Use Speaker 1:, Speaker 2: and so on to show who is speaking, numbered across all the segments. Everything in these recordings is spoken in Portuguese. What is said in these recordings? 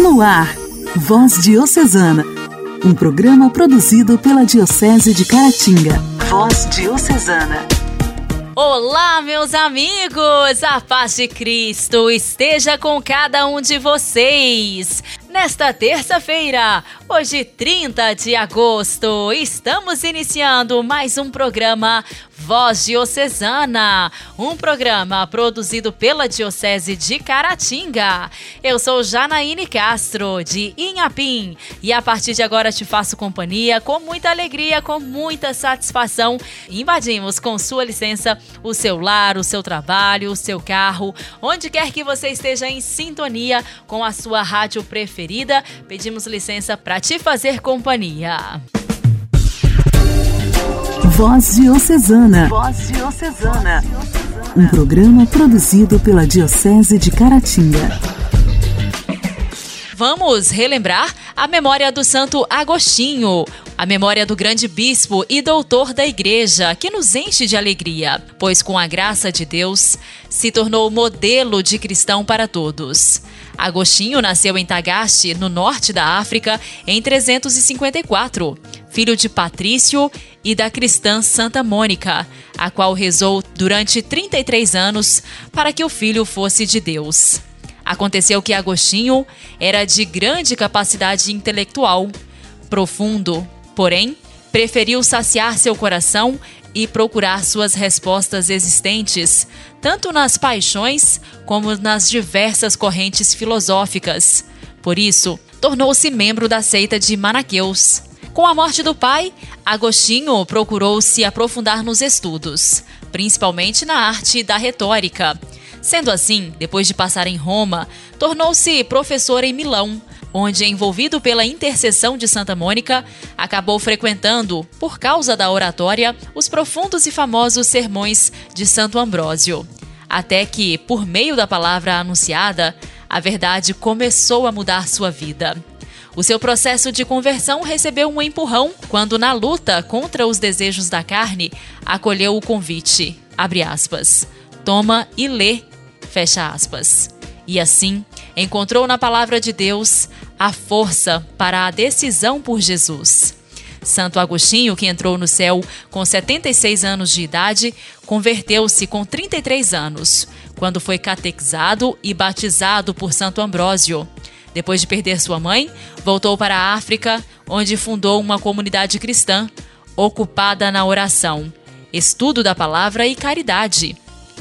Speaker 1: No ar, Voz Diocesana, um programa produzido pela Diocese de Caratinga. Voz Diocesana.
Speaker 2: Olá, meus amigos! A paz de Cristo esteja com cada um de vocês. Nesta terça-feira, hoje 30 de agosto, estamos iniciando mais um programa Voz Diocesana, um programa produzido pela Diocese de Caratinga. Eu sou Janaíne Castro, de Inhapim, e a partir de agora te faço companhia com muita alegria, com muita satisfação. Invadimos, com sua licença, o seu lar, o seu trabalho, o seu carro, onde quer que você esteja em sintonia com a sua rádio preferida, pedimos licença para te fazer companhia.
Speaker 1: Voz Diocesana. Voz Diocesana. Um programa produzido pela Diocese de Caratinga.
Speaker 2: Vamos relembrar a memória do Santo Agostinho, a memória do grande bispo e doutor da Igreja, que nos enche de alegria, pois com a graça de Deus se tornou modelo de cristão para todos. Agostinho nasceu em Tagaste, no norte da África, em 354, filho de Patrício e da cristã Santa Mônica, a qual rezou durante 33 anos para que o filho fosse de Deus. Aconteceu que Agostinho era de grande capacidade intelectual, profundo, porém, preferiu saciar seu coração e procurar suas respostas existentes, tanto nas paixões como nas diversas correntes filosóficas. Por isso, tornou-se membro da seita de Manaqueus. Com a morte do pai, Agostinho procurou se aprofundar nos estudos, principalmente na arte da retórica. Sendo assim, depois de passar em Roma, tornou-se professor em Milão, onde, envolvido pela intercessão de Santa Mônica, acabou frequentando, por causa da oratória, os profundos e famosos sermões de Santo Ambrósio. Até que, por meio da palavra anunciada, a verdade começou a mudar sua vida. O seu processo de conversão recebeu um empurrão quando, na luta contra os desejos da carne, acolheu o convite. Abre aspas. Toma e lê. Fecha aspas. E assim, encontrou na palavra de Deus a força para a decisão por Jesus. Santo Agostinho, que entrou no céu com 76 anos de idade, converteu-se com 33 anos, quando foi catequizado e batizado por Santo Ambrósio. Depois de perder sua mãe, voltou para a África, onde fundou uma comunidade cristã, ocupada na oração, estudo da palavra e caridade.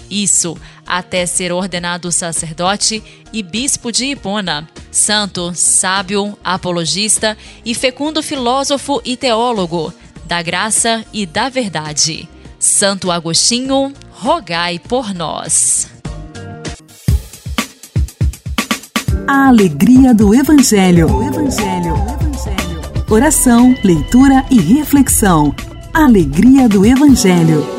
Speaker 2: Isso até ser ordenado sacerdote e bispo de Hipona. Santo, sábio, apologista e fecundo filósofo e teólogo da graça e da verdade. Santo Agostinho, rogai por nós.
Speaker 1: A alegria do Evangelho. Evangelho. Evangelho. Oração, leitura e reflexão. Alegria do Evangelho.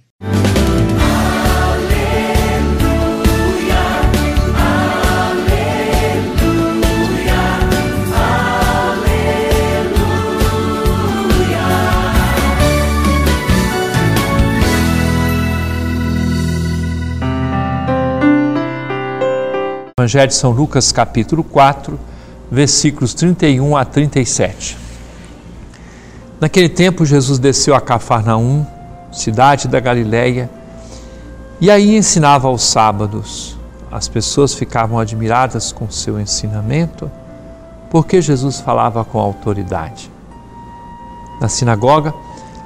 Speaker 3: Evangelho de São Lucas, capítulo 4, versículos 31 a 37. Naquele tempo, Jesus desceu a Cafarnaum, cidade da Galiléia, e aí ensinava aos sábados. As pessoas ficavam admiradas com seu ensinamento, porque Jesus falava com autoridade. Na sinagoga,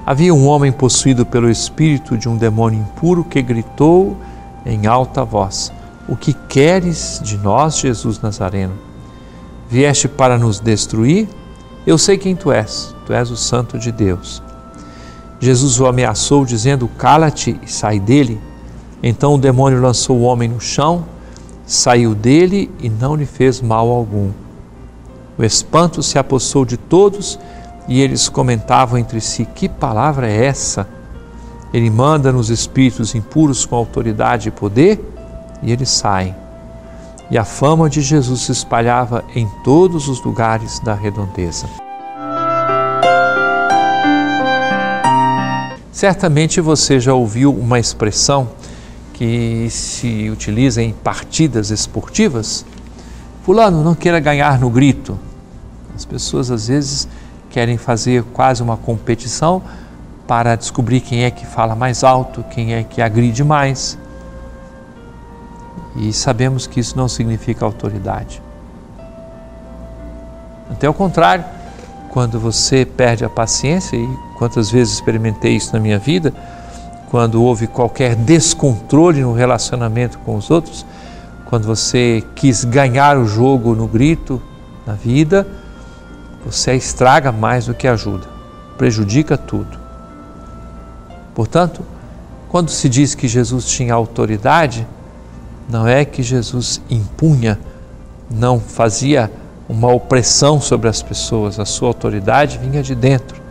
Speaker 3: havia um homem possuído pelo espírito de um demônio impuro que gritou em alta voz: o que queres de nós, Jesus Nazareno? Vieste para nos destruir? Eu sei quem tu és, tu és o Santo de Deus. Jesus o ameaçou, dizendo: Cala-te e sai dele. Então o demônio lançou o homem no chão, saiu dele e não lhe fez mal algum. O espanto se apossou de todos e eles comentavam entre si: Que palavra é essa? Ele manda nos espíritos impuros com autoridade e poder? E eles saem. E a fama de Jesus se espalhava em todos os lugares da redondeza. Certamente você já ouviu uma expressão que se utiliza em partidas esportivas. Fulano não queira ganhar no grito. As pessoas às vezes querem fazer quase uma competição para descobrir quem é que fala mais alto, quem é que agride mais. E sabemos que isso não significa autoridade. Até o contrário, quando você perde a paciência, e quantas vezes experimentei isso na minha vida, quando houve qualquer descontrole no relacionamento com os outros, quando você quis ganhar o jogo no grito, na vida, você estraga mais do que ajuda, prejudica tudo. Portanto, quando se diz que Jesus tinha autoridade, não é que Jesus impunha, não fazia uma opressão sobre as pessoas, a sua autoridade vinha de dentro.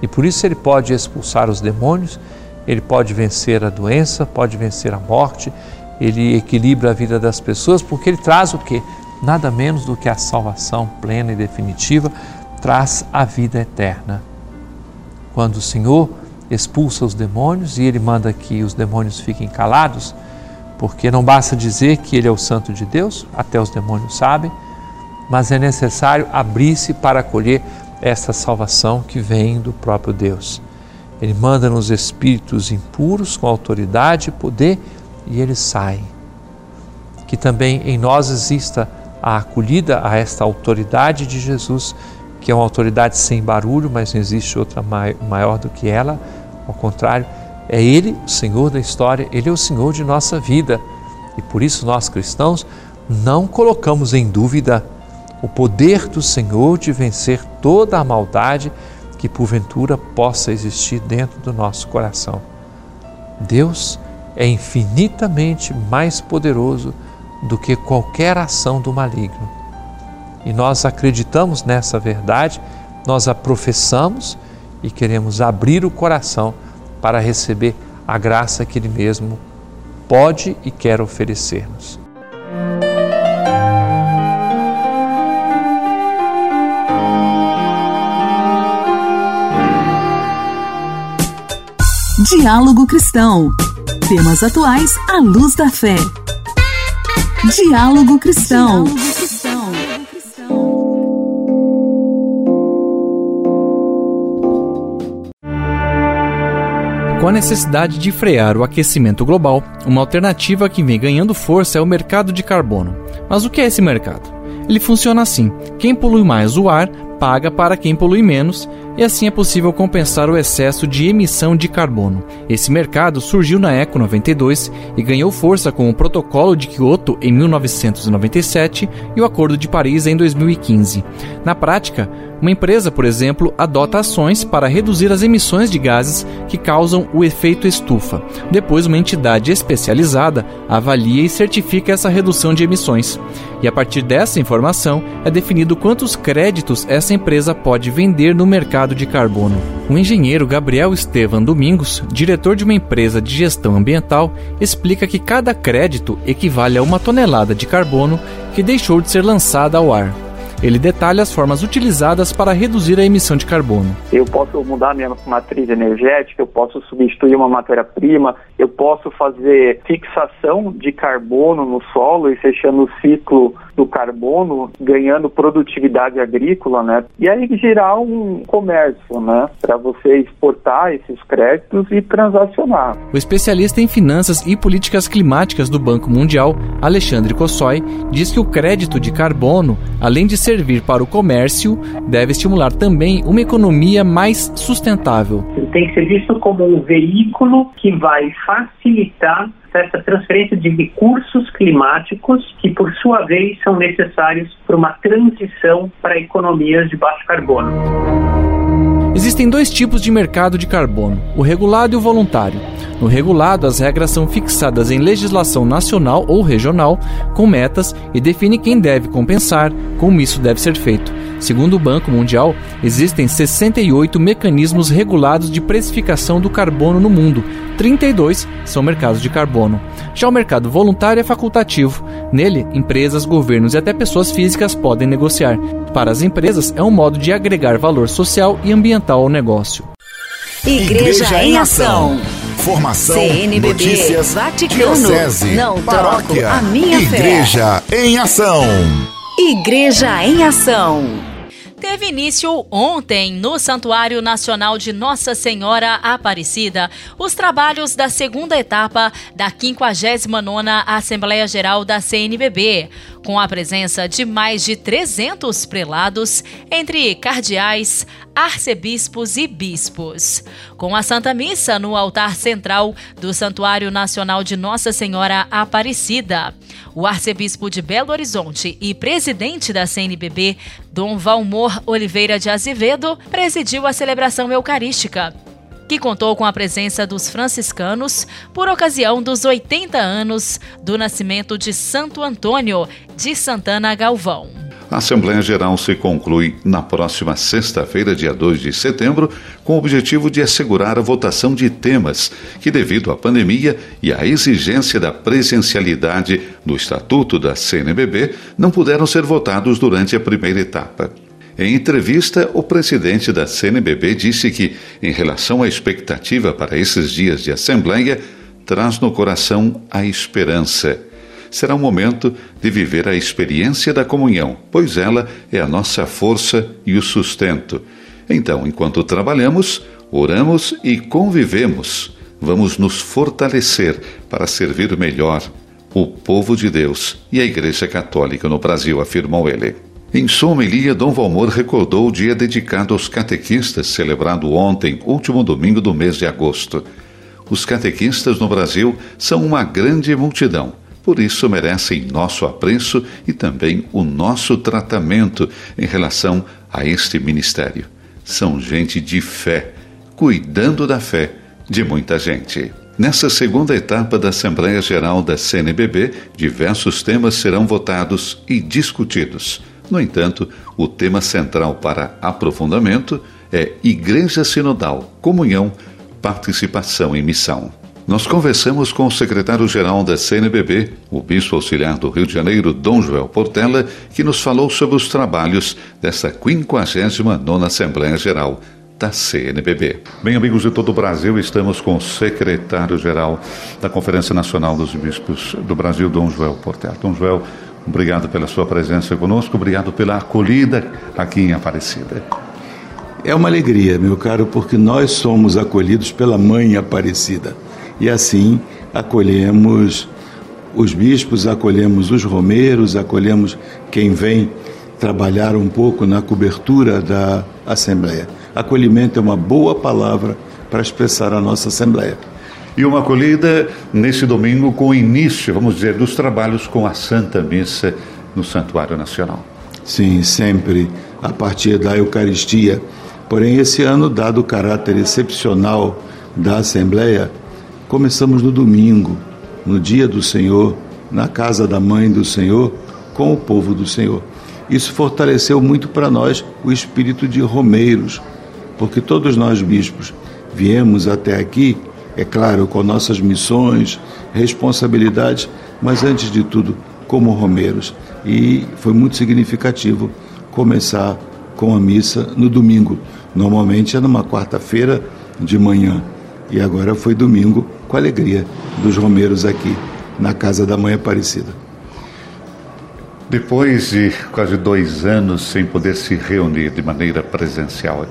Speaker 3: E por isso ele pode expulsar os demônios, ele pode vencer a doença, pode vencer a morte, ele equilibra a vida das pessoas, porque ele traz o que? Nada menos do que a salvação plena e definitiva, traz a vida eterna. Quando o Senhor expulsa os demônios e ele manda que os demônios fiquem calados, porque não basta dizer que ele é o Santo de Deus, até os demônios sabem, mas é necessário abrir-se para acolher esta salvação que vem do próprio Deus. Ele manda nos espíritos impuros com autoridade e poder e eles saem. Que também em nós exista a acolhida a esta autoridade de Jesus, que é uma autoridade sem barulho, mas não existe outra maior do que ela. Ao contrário, é Ele o Senhor da história, Ele é o Senhor de nossa vida. E por isso nós cristãos não colocamos em dúvida o poder do Senhor de vencer toda a maldade que porventura possa existir dentro do nosso coração. Deus é infinitamente mais poderoso do que qualquer ação do maligno. E nós acreditamos nessa verdade, nós a professamos e queremos abrir o coração para receber a graça que Ele mesmo pode e quer oferecer-nos.
Speaker 1: Diálogo Cristão. Temas atuais à luz da fé. Diálogo Cristão.
Speaker 4: Com a necessidade de frear o aquecimento global, uma alternativa que vem ganhando força é o mercado de carbono. Mas o que é esse mercado? Ele funciona assim: quem polui mais o ar paga para quem polui menos, e assim é possível compensar o excesso de emissão de carbono. Esse mercado surgiu na Eco 92 e ganhou força com o Protocolo de Kyoto em 1997 e o Acordo de Paris em 2015. Na prática, uma empresa, por exemplo, adota ações para reduzir as emissões de gases que causam o efeito estufa. Depois, uma entidade especializada avalia e certifica essa redução de emissões. E a partir dessa informação é definido quantos créditos essa empresa pode vender no mercado de carbono. O engenheiro Gabriel Estevan Domingos, diretor de uma empresa de gestão ambiental, explica que cada crédito equivale a uma tonelada de carbono que deixou de ser lançada ao ar. Ele detalha as formas utilizadas para reduzir a emissão de carbono.
Speaker 5: Eu posso mudar minha matriz energética, eu posso substituir uma matéria-prima, eu posso fazer fixação de carbono no solo e fechando o ciclo do carbono, ganhando produtividade agrícola, né? E aí gerar um comércio, né? Para você exportar esses créditos e transacionar.
Speaker 4: O especialista em finanças e políticas climáticas do Banco Mundial, Alexandre Kossoi, diz que o crédito de carbono, além de servir para o comércio, deve estimular também uma economia mais sustentável.
Speaker 6: Ele tem que ser visto como um veículo que vai facilitar essa transferência de recursos climáticos que, por sua vez, são necessários para uma transição para economias de baixo carbono.
Speaker 4: Existem dois tipos de mercado de carbono: o regulado e o voluntário. No regulado, as regras são fixadas em legislação nacional ou regional, com metas e define quem deve compensar, como isso deve ser feito. Segundo o Banco Mundial, existem 68 mecanismos regulados de precificação do carbono no mundo, 32 são mercados de carbono. Já o mercado voluntário é facultativo. Nele, empresas, governos e até pessoas físicas podem negociar. Para as empresas, é um modo de agregar valor social e ambiental ao negócio.
Speaker 1: Igreja, Igreja em Ação.
Speaker 7: Formação,
Speaker 1: CNBB,
Speaker 7: notícias,
Speaker 1: Vaticano,
Speaker 7: diocese,
Speaker 1: não
Speaker 7: paróquia,
Speaker 1: troco a minha
Speaker 7: Igreja
Speaker 1: fé.
Speaker 7: em Ação.
Speaker 1: Igreja em Ação
Speaker 2: teve início ontem no Santuário Nacional de Nossa Senhora Aparecida os trabalhos da segunda etapa da 59ª Assembleia Geral da CNBB, com a presença de mais de 300 prelados, entre cardeais, arcebispos e bispos. Com a Santa Missa no altar central do Santuário Nacional de Nossa Senhora Aparecida, o arcebispo de Belo Horizonte e presidente da CNBB, Dom Valmor Oliveira de Azevedo, presidiu a celebração eucarística que contou com a presença dos franciscanos por ocasião dos 80 anos do nascimento de Santo Antônio de Santana Galvão.
Speaker 8: A Assembleia Geral se conclui na próxima sexta-feira, dia 2 de setembro, com o objetivo de assegurar a votação de temas que, devido à pandemia e à exigência da presencialidade do Estatuto da CNBB, não puderam ser votados durante a primeira etapa. Em entrevista, o presidente da CNBB disse que, em relação à expectativa para esses dias de assembleia, traz no coração a esperança. Será um momento de viver a experiência da comunhão, pois ela é a nossa força e o sustento. Então, enquanto trabalhamos, oramos e convivemos, vamos nos fortalecer para servir melhor o povo de Deus e a Igreja Católica no Brasil, afirmou ele. Em sua homilia, Dom Valmor recordou o dia dedicado aos catequistas, celebrado ontem, último domingo do mês de agosto. Os catequistas no Brasil são uma grande multidão, por isso merecem nosso apreço e também o nosso tratamento em relação a este ministério. São gente de fé, cuidando da fé de muita gente. Nessa segunda etapa da Assembleia Geral da CNBB, diversos temas serão votados e discutidos. No entanto, o tema central para aprofundamento é Igreja Sinodal, Comunhão, Participação e Missão. Nós conversamos com o secretário-geral da CNBB, o bispo auxiliar do Rio de Janeiro, Dom Joel Portela, que nos falou sobre os trabalhos dessa 59ª Assembleia Geral da CNBB. Bem, amigos de todo o Brasil, estamos com o secretário-geral da Conferência Nacional dos Bispos do Brasil, Dom Joel Portela. Dom Joel, Obrigado pela sua presença conosco, obrigado pela acolhida aqui em Aparecida.
Speaker 9: É uma alegria, meu caro, porque nós somos acolhidos pela Mãe Aparecida. E assim acolhemos os bispos, acolhemos os romeiros, acolhemos quem vem trabalhar um pouco na cobertura da Assembleia. Acolhimento é uma boa palavra para expressar a nossa Assembleia
Speaker 8: e uma acolhida nesse domingo com o início, vamos dizer, dos trabalhos com a Santa Missa no Santuário Nacional.
Speaker 9: Sim, sempre a partir da Eucaristia. Porém, esse ano, dado o caráter excepcional da Assembleia, começamos no domingo, no dia do Senhor, na casa da Mãe do Senhor, com o povo do Senhor. Isso fortaleceu muito para nós o espírito de romeiros, porque todos nós bispos viemos até aqui é claro, com nossas missões, responsabilidades, mas antes de tudo, como romeiros. E foi muito significativo começar com a missa no domingo. Normalmente é numa quarta-feira de manhã. E agora foi domingo, com a alegria dos romeiros aqui, na casa da Mãe Aparecida.
Speaker 8: Depois de quase dois anos sem poder se reunir de maneira presencial,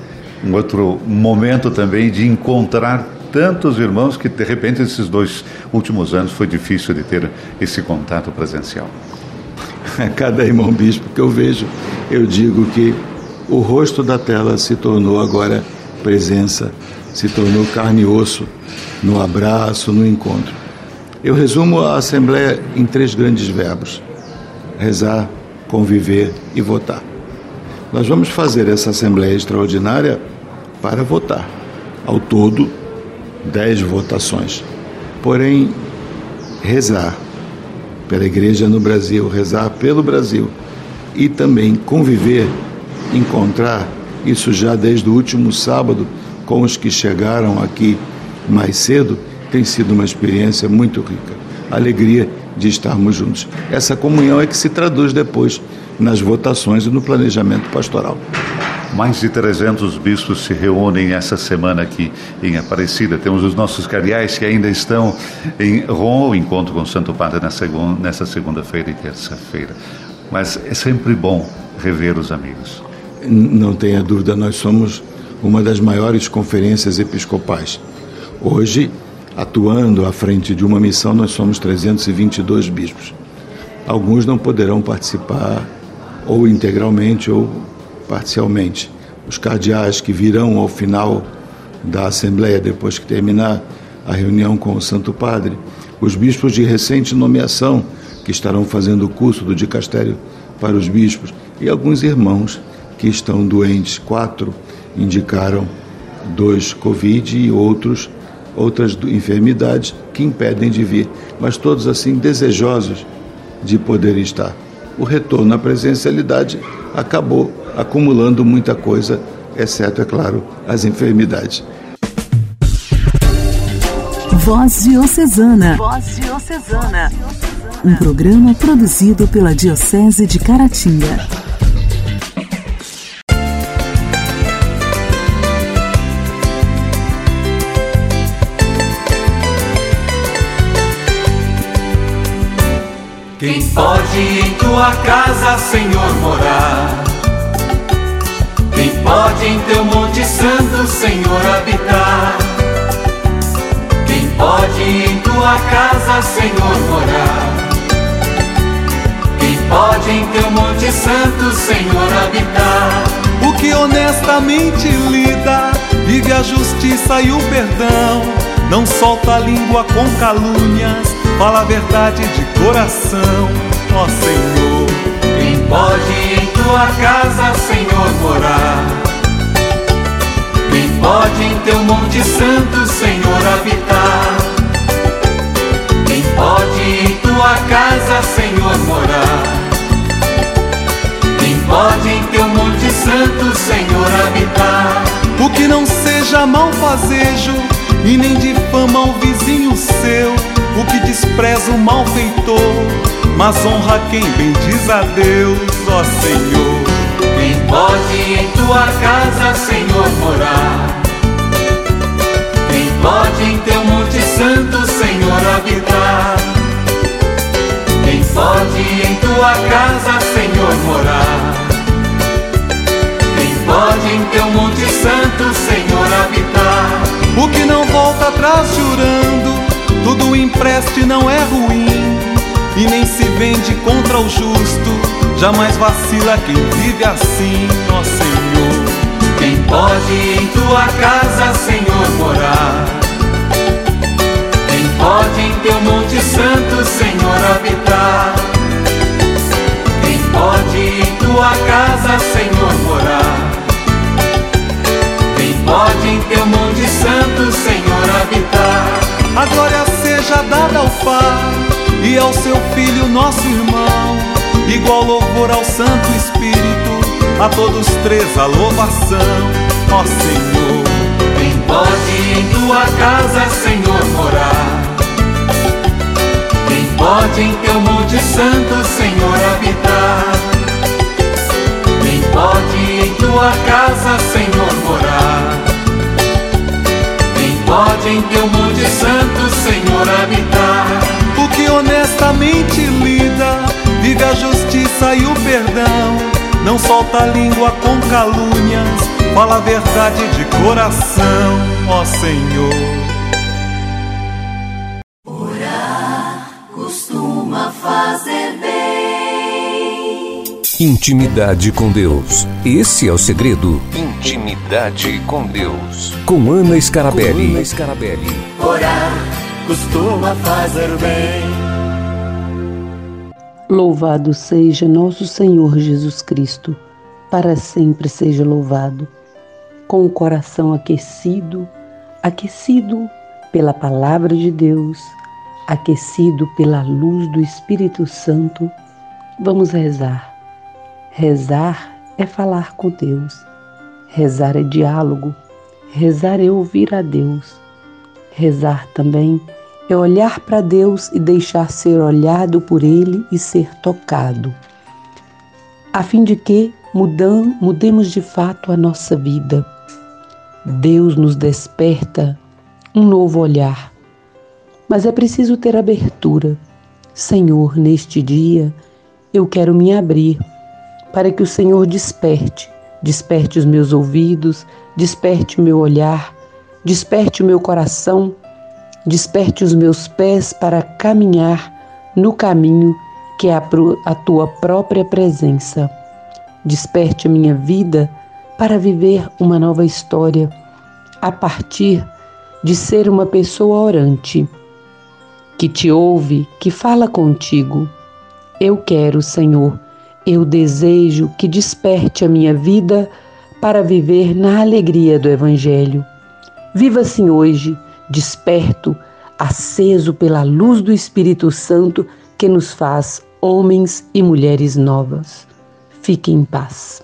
Speaker 8: um outro momento também de encontrar tantos irmãos que de repente esses dois últimos anos foi difícil de ter esse contato presencial.
Speaker 9: Cada irmão bispo que eu vejo, eu digo que o rosto da tela se tornou agora presença, se tornou carne e osso no abraço, no encontro. Eu resumo a Assembleia em três grandes verbos: rezar, conviver e votar. Nós vamos fazer essa Assembleia Extraordinária para votar. Ao todo, dez votações. Porém, rezar pela igreja no Brasil, rezar pelo Brasil e também conviver, encontrar isso já desde o último sábado com os que chegaram aqui mais cedo, tem sido uma experiência muito rica. alegria de estarmos juntos. Essa comunhão é que se traduz depois nas votações e no planejamento pastoral.
Speaker 8: Mais de 300 bispos se reúnem essa semana aqui em Aparecida. Temos os nossos cardeais que ainda estão em Roma, o encontro com o Santo Padre nessa segunda-feira e terça-feira. Mas é sempre bom rever os amigos.
Speaker 9: Não tenha dúvida, nós somos uma das maiores conferências episcopais. Hoje, atuando à frente de uma missão, nós somos 322 bispos. Alguns não poderão participar ou integralmente ou parcialmente. Os cardeais que virão ao final da Assembleia, depois que terminar a reunião com o Santo Padre, os bispos de recente nomeação, que estarão fazendo o curso do dicastério para os bispos, e alguns irmãos que estão doentes. Quatro indicaram dois Covid e outros outras enfermidades que impedem de vir, mas todos assim desejosos de poder estar. O retorno à presencialidade acabou acumulando muita coisa, exceto, é claro, as enfermidades.
Speaker 1: Voz Diocesana. Voz Diocesana. Um programa produzido pela Diocese de Caratinga.
Speaker 7: Quem pode em tua casa, Senhor, morar? Quem pode em teu monte santo, Senhor, habitar? Quem pode em tua casa, Senhor, morar? Quem pode em teu monte santo, Senhor, habitar?
Speaker 10: O que honestamente lida, vive a justiça e o perdão, não solta a língua com calúnias fala a verdade de coração, ó Senhor.
Speaker 7: Quem pode em tua casa, Senhor, morar? Quem pode em teu monte santo, Senhor, habitar? Quem pode em tua casa, Senhor, morar? Quem pode em teu monte santo, Senhor, habitar?
Speaker 10: O que não seja malfazejo e nem difama o vizinho seu o que despreza o malfeitor, mas honra quem bendiz a Deus, ó Senhor.
Speaker 7: Quem pode em tua casa, Senhor, morar? Quem pode em teu monte santo, Senhor, habitar? Quem pode em tua casa, Senhor, morar? Quem pode em teu monte santo?
Speaker 10: O que não volta atrás chorando tudo empreste não é ruim e nem se vende contra o justo. Jamais vacila quem vive assim, ó Senhor.
Speaker 7: Quem pode em tua casa, Senhor, morar? Quem pode em teu monte santo, Senhor, habitar? Quem pode em tua casa, Senhor, morar? Pode em teu monte santo, Senhor, habitar?
Speaker 10: A glória seja dada ao Pai e ao seu Filho, nosso irmão. Igual louvor ao Santo Espírito, a todos três a louvação, ó Senhor.
Speaker 7: Quem pode em tua casa, Senhor, morar? Quem pode em teu monte santo, Senhor, habitar? Quem pode em tua casa, Senhor, morar? Pode em teu monte santo, Senhor, habitar.
Speaker 10: O que honestamente lida, vive a justiça e o perdão. Não solta a língua com calúnias, fala a verdade de coração, ó Senhor.
Speaker 11: Intimidade com Deus. Esse é o segredo. Intimidade com Deus. Com Ana Scarabelli. Com Ana Scarabelli.
Speaker 12: Orar costuma fazer bem.
Speaker 13: Louvado seja nosso Senhor Jesus Cristo, para sempre seja louvado. Com o coração aquecido, aquecido pela palavra de Deus, aquecido pela luz do Espírito Santo, vamos rezar. Rezar é falar com Deus Rezar é diálogo, rezar é ouvir a Deus. Rezar também é olhar para Deus e deixar ser olhado por Ele e ser tocado, a fim de que mudam, mudemos de fato a nossa vida. Deus nos desperta um novo olhar, mas é preciso ter abertura. Senhor, neste dia eu quero me abrir para que o Senhor desperte, desperte os meus ouvidos, desperte o meu olhar, desperte o meu coração, desperte os meus pés para caminhar no caminho que é a tua própria presença. Desperte minha vida para viver uma nova história a partir de ser uma pessoa orante que te ouve, que fala contigo. Eu quero, Senhor, eu desejo que desperte a minha vida para viver na alegria do Evangelho. Viva assim hoje, desperto, aceso pela luz do Espírito Santo que nos faz homens e mulheres novas. Fique em paz.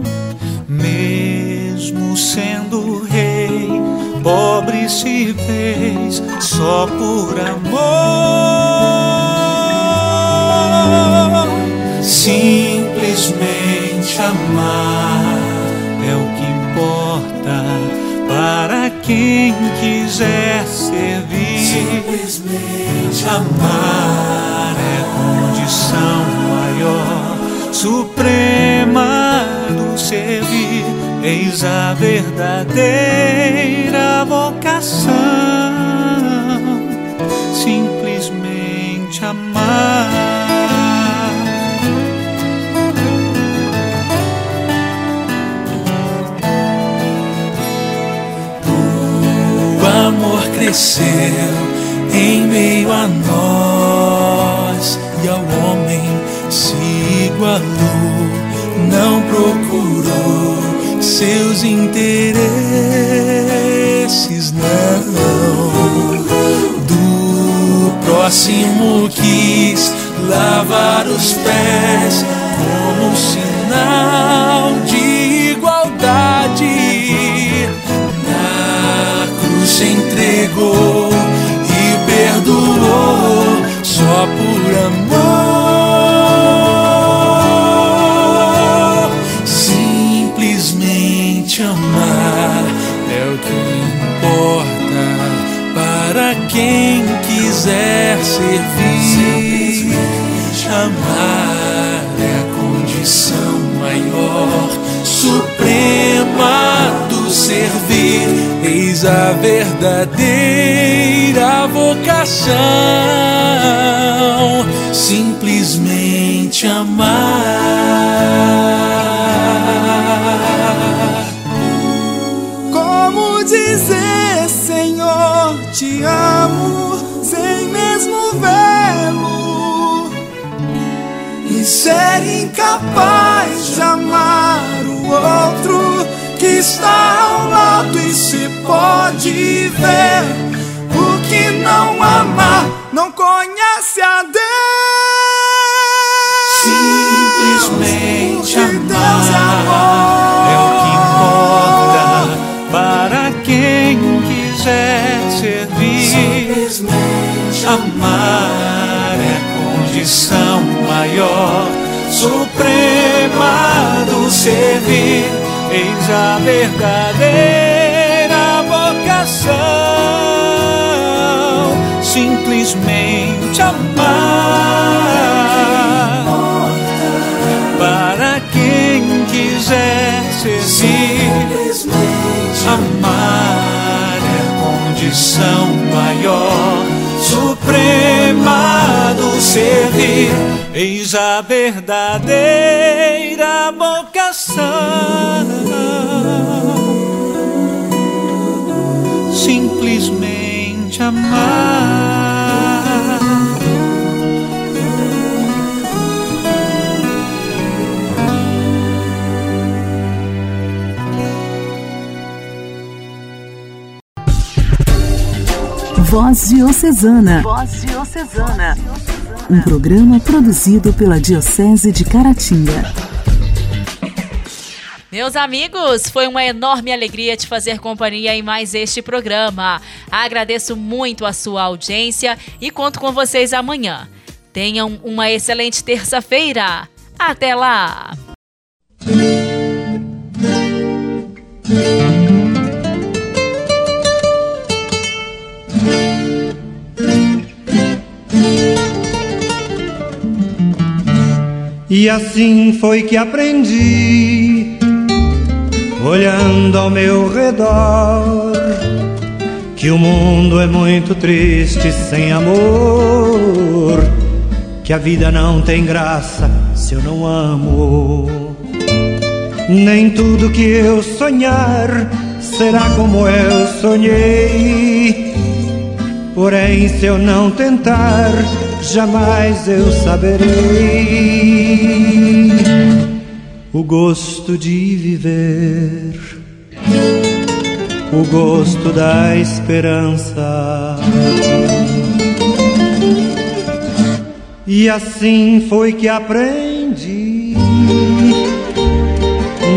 Speaker 14: Sendo rei, pobre se fez só por amor. Simplesmente amar é o que importa para quem quiser servir. Simplesmente amar é condição maior, suprema. Eis a verdadeira vocação. Simplesmente amar. cresceu em meio a nós e ao homem se igualou, não seus interesses, não. Do próximo quis lavar os pés como sinal de igualdade se entregou
Speaker 15: pode ver. O que não ama não conhece a Deus.
Speaker 14: Simplesmente amar é, é o que importa para quem quiser servir. Simplesmente amar é condição maior, suprema do servir eis a verdadeira vocação, simplesmente amar. Para quem quiser servir, amar é condição maior. Super servir, eis a verdadeira vocação. Simplesmente amar.
Speaker 1: Voz Diocesana. Voz Diocesana. Um programa produzido pela Diocese de Caratinga.
Speaker 2: Meus amigos, foi uma enorme alegria te fazer companhia em mais este programa. Agradeço muito a sua audiência e conto com vocês amanhã. Tenham uma excelente terça-feira. Até lá!
Speaker 16: E assim foi que aprendi, olhando ao meu redor, que o mundo é muito triste sem amor, que a vida não tem graça se eu não amo. Nem tudo que eu sonhar será como eu sonhei. Porém, se eu não tentar, jamais eu saberei o gosto de viver, o gosto da esperança. E assim foi que aprendi,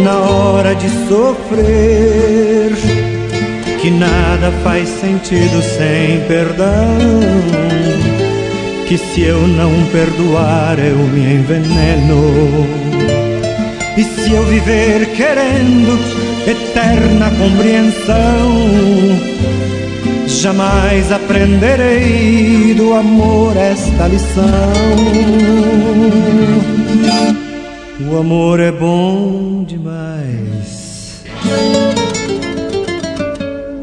Speaker 16: na hora de sofrer, que nada faz sentido sem perdão que se eu não perdoar eu me enveneno. E se eu viver querendo eterna compreensão, jamais aprenderei do amor esta lição. O amor é bom demais,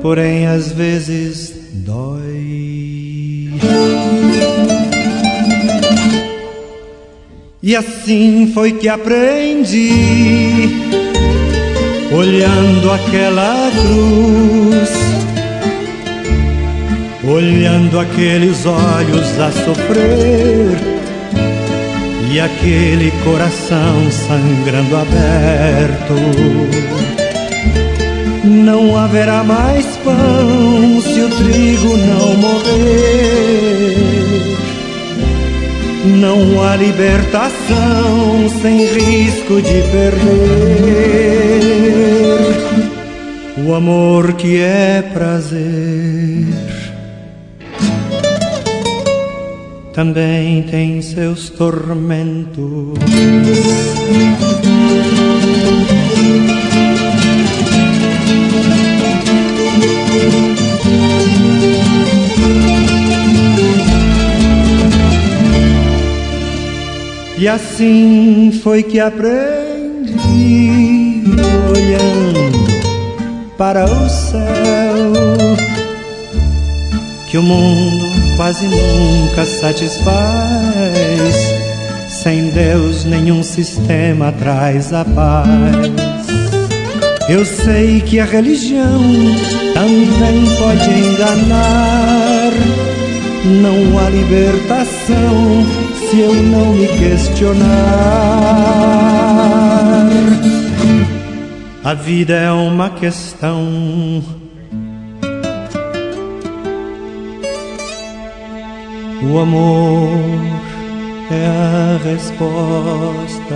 Speaker 16: porém às vezes dói. E assim foi que aprendi, olhando aquela cruz, olhando aqueles olhos a sofrer e aquele coração sangrando aberto. Não haverá mais pão se o trigo não morrer. Não há libertação sem risco de perder o amor que é prazer. Também tem seus tormentos. E assim foi que aprendi, olhando para o céu, que o mundo quase nunca satisfaz. Sem Deus, nenhum sistema traz a paz. Eu sei que a religião também pode enganar. Não há libertação se eu não me questionar. A vida é uma questão. O amor é a resposta.